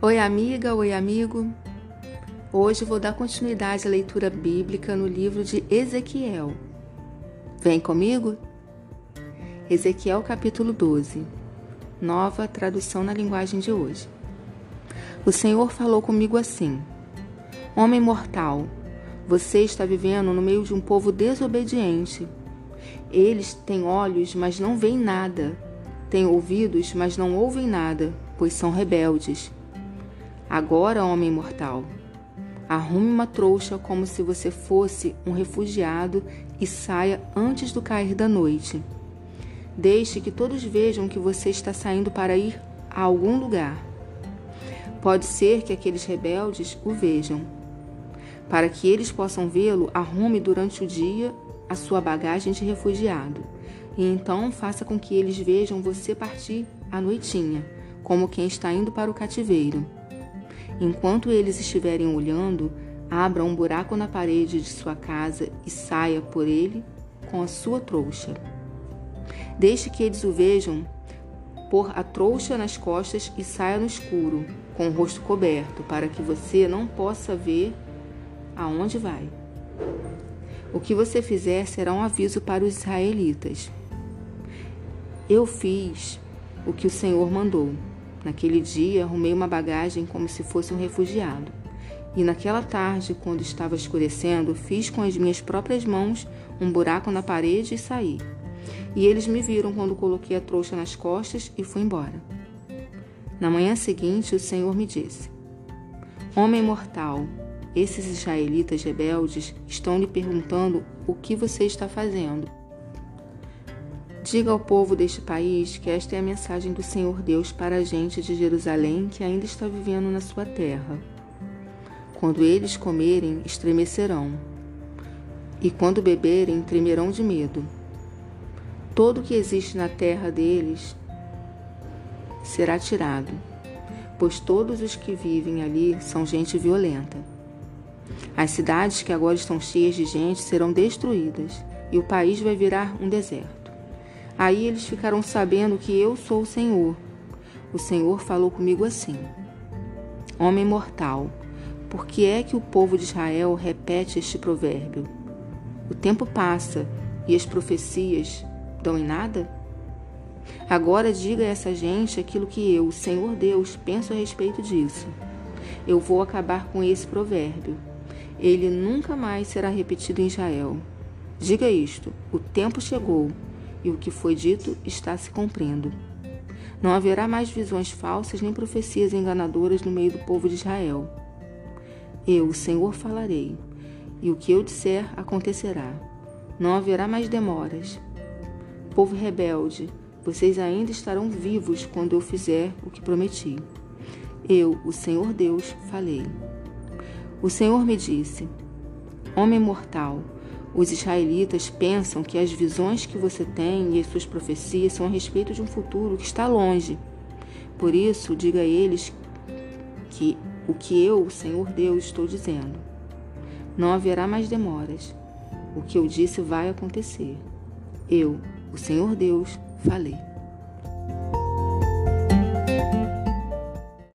Oi, amiga, oi, amigo. Hoje vou dar continuidade à leitura bíblica no livro de Ezequiel. Vem comigo? Ezequiel capítulo 12. Nova tradução na linguagem de hoje. O Senhor falou comigo assim: Homem mortal, você está vivendo no meio de um povo desobediente. Eles têm olhos, mas não veem nada. Têm ouvidos, mas não ouvem nada, pois são rebeldes. Agora, homem mortal, arrume uma trouxa como se você fosse um refugiado e saia antes do cair da noite. Deixe que todos vejam que você está saindo para ir a algum lugar. Pode ser que aqueles rebeldes o vejam. Para que eles possam vê-lo, arrume durante o dia a sua bagagem de refugiado. E então faça com que eles vejam você partir à noitinha, como quem está indo para o cativeiro. Enquanto eles estiverem olhando, abra um buraco na parede de sua casa e saia por ele com a sua trouxa. Deixe que eles o vejam pôr a trouxa nas costas e saia no escuro, com o rosto coberto, para que você não possa ver aonde vai. O que você fizer será um aviso para os israelitas. Eu fiz o que o Senhor mandou. Naquele dia, arrumei uma bagagem como se fosse um refugiado. E naquela tarde, quando estava escurecendo, fiz com as minhas próprias mãos um buraco na parede e saí. E eles me viram quando coloquei a trouxa nas costas e fui embora. Na manhã seguinte, o Senhor me disse: Homem mortal, esses israelitas rebeldes estão lhe perguntando o que você está fazendo. Diga ao povo deste país que esta é a mensagem do Senhor Deus para a gente de Jerusalém que ainda está vivendo na sua terra. Quando eles comerem, estremecerão, e quando beberem, tremerão de medo. Todo o que existe na terra deles será tirado, pois todos os que vivem ali são gente violenta. As cidades que agora estão cheias de gente serão destruídas, e o país vai virar um deserto. Aí eles ficarão sabendo que eu sou o Senhor. O Senhor falou comigo assim: Homem mortal, por que é que o povo de Israel repete este provérbio? O tempo passa e as profecias dão em nada? Agora diga a essa gente aquilo que eu, o Senhor Deus, penso a respeito disso. Eu vou acabar com esse provérbio. Ele nunca mais será repetido em Israel. Diga isto: o tempo chegou e o que foi dito está se cumprindo. Não haverá mais visões falsas nem profecias enganadoras no meio do povo de Israel. Eu, o Senhor, falarei, e o que eu disser acontecerá. Não haverá mais demoras. Povo rebelde, vocês ainda estarão vivos quando eu fizer o que prometi. Eu, o Senhor Deus, falei. O Senhor me disse: Homem mortal, os israelitas pensam que as visões que você tem e as suas profecias são a respeito de um futuro que está longe. Por isso, diga a eles que o que eu, o Senhor Deus, estou dizendo. Não haverá mais demoras. O que eu disse vai acontecer. Eu, o Senhor Deus, falei.